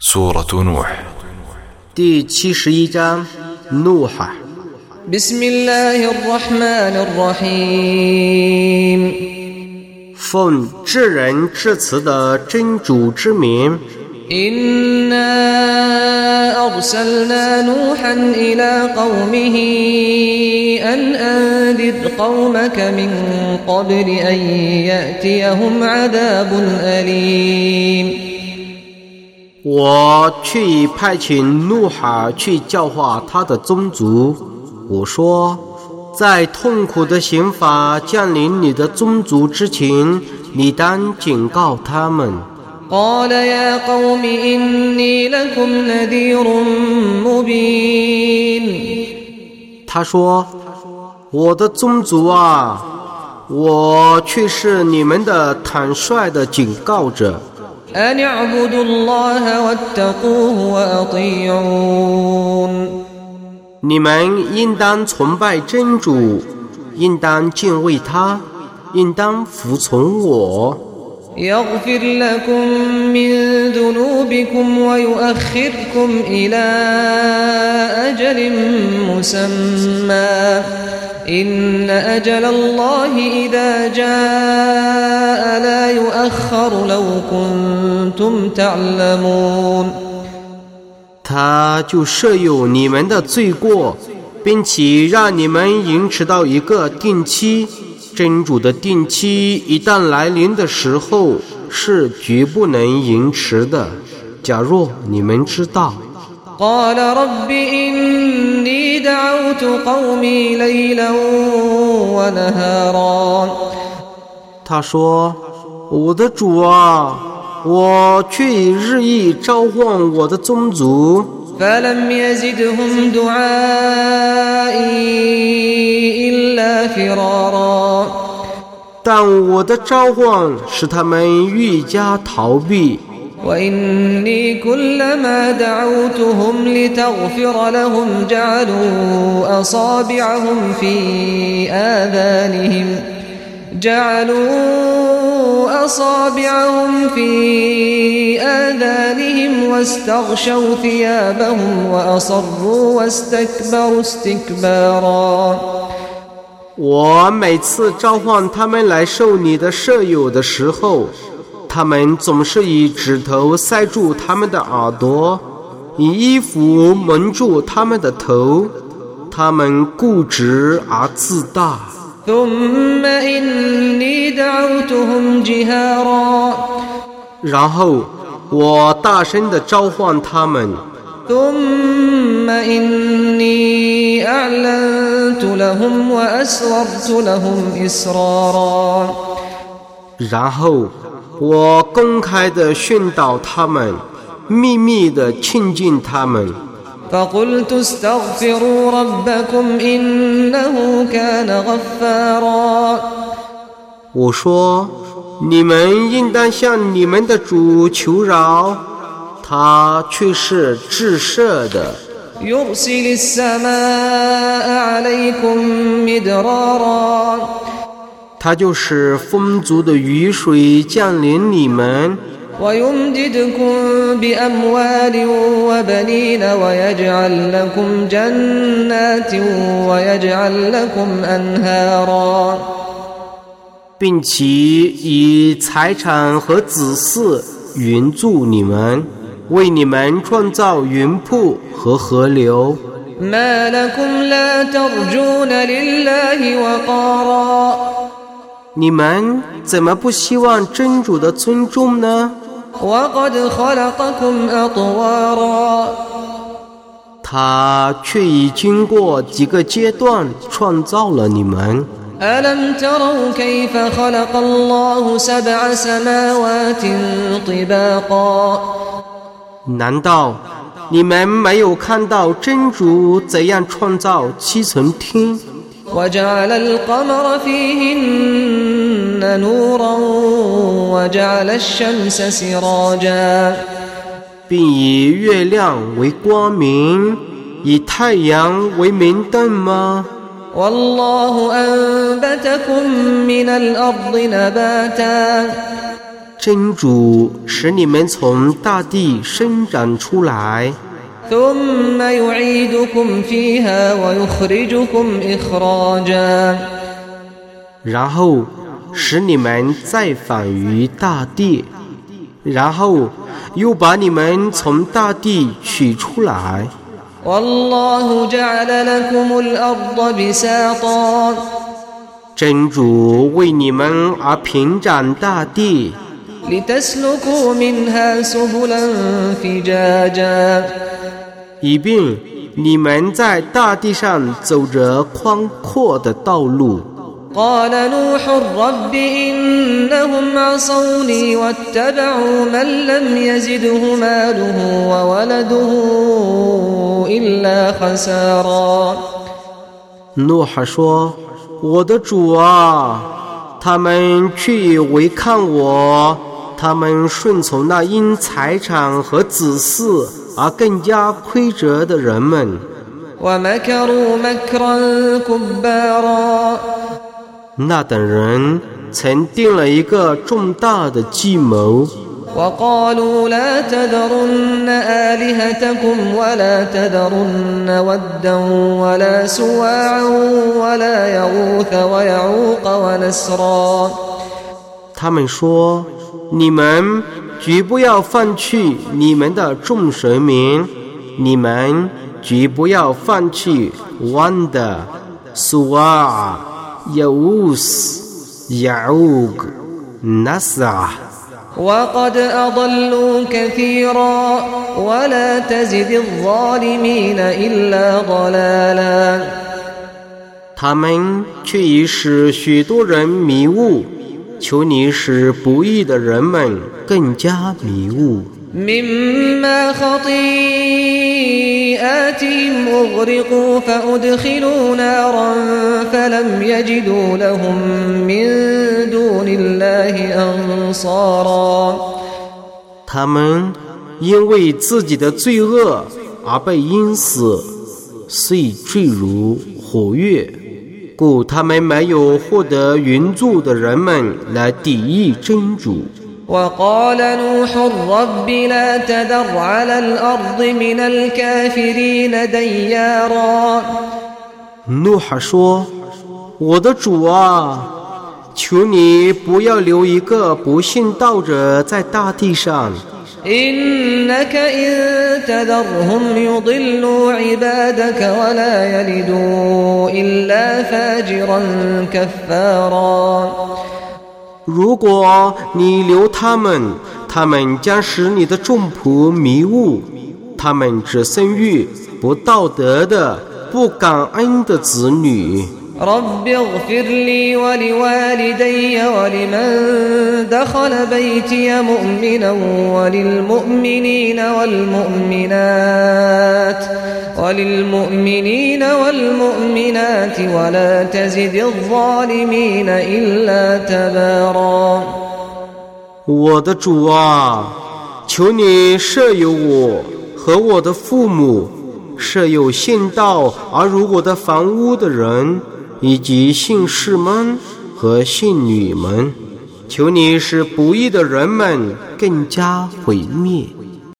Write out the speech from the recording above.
سورة نوح 第七十一章，怒海。 بسم الله الرحمن الرحيم 奉至仁至慈的真主之名， إنا أرسلنا نوحا إلى قومه أن أنذر قومك من قبل أن يأتيهم عذاب أليم 我去派遣怒海去教化他的宗族。我说在痛苦的刑罚降临你的宗族之前你当警告他们。他说我的宗族啊我却是你们的坦率的警告者。أن اعبدوا الله واتقوه وأطيعون 你们应当崇拜真主，应当敬畏他，应当服从我。 يغفر لكم من ذنوبكم ويؤخركم إلى أجل مسمى إن أجل الله إذا جاء لا يؤخر لو كنتم تعلمون 他就赦宥你们的罪过，并且让你们延迟到一个定期。真主的定期一旦来临的时候，是绝不能延迟的。假若你们知道。 قال رب إني دعوت قومي ليلا ونهارا 他说：“我的主啊，我却已日益召唤我的宗族， فلم يزدهم دعائي إلا فرارا 但我的召唤使他们愈加逃避。 وإني كلما دعوتهم لتغفر لهم جعلوا أصابعهم في آذانهم جعلوا أصابعهم في آذانهم واستغشوا ثيابهم وأصروا واستكبروا استكبارا 我每次召唤他们来受你的舍友的时候， 他们总是以指头塞住他们的耳朵以衣服蒙住他们的头他们固执而自大。然后我大声的召唤他们。然后我公开地训导他们，秘密地亲近他们。 فقلت استغفروا ربكم إنه كان غفارا 我说：“你们应当向你们的主求饶，他却是至赦的。 يرسل السماء عليكم مدرارا 他就使丰足的雨水降临你们，并其以财产和子嗣援助你们，为你们创造云瀑和河流。你们怎么不希望真主的尊重呢？ وقد خلقكم أطوارا 他却已经过几个阶段创造了你们。 ألم تروا كيف خلق الله سبع سماوات طباقا 难道你们没有看到真主怎样创造七层天， وجعل القمر فيهن نورا وجعل الشمس سراجا 并以月亮为光明，以太阳为明灯吗？ والله أنبتكم من الأرض نباتا 真主使你们从大地生长出来， ثم يعيدكم فيها ويخرجكم إخراجا 然后 使你们再返于大地然后又把你们从大地取出来。真主为你们而平展大地。以便你们在大地上走着宽阔的道路。قال نوح رب إنهم عصوني واتبعوا من لم يزده ماله وولده إلا خسارا 诺哈说：“我的主啊，他们却违抗我，他们顺从那因财产和子嗣而更加亏折的人们。 ومكروا مكرا كبارا 那等人曾定了一个重大的计谋， وقالوا لا تذرن آلهتكم ولا تذرن ودا ولا سواعا ولا يغوث ويعوق ونسرا 他们说：你们绝不要放弃你们的众神明，你们绝不要放弃万的 苏瓦、亚乌斯、亚乌格、纳萨。 وقد أضلوا كثيرا ولا تزد الظالمين إلا ضلالا 他们却已使许多人迷雾，求你使不义的人们更加迷雾。 مما خطيئاتهم أغرقوا فأدخلوا نارا فلم يجدوا لهم من دون الله أنصارا 他们因为自己的罪恶而被淹死，遂坠入火狱，故他们没有获得援助的人们来抵御真主。 وقال نوح رب لا تذر على الأرض من الكافرين ديارا 诺哈说：“我的主啊，求你不要留一个不信道者在大地上。 إنك إن تذرهم يضلوا عبادك ولا يلدوا إلا فاجرا كفارا 如果你留他们，他们将使你的众仆迷误，他们只生育不道德的、不感恩的子女。رب اغفر لي ولوالدي ولمن دخل بيتي مؤمنا وللمؤمنين والمؤمنات وللمؤمنين والمؤمنات ولا تزد الظالمين إلا تبارا 我的主啊，求你赦宥我和我的父母，赦宥信道而入我的房屋的人， 以及信士们和信女们。求你使不义的人们更加毁灭。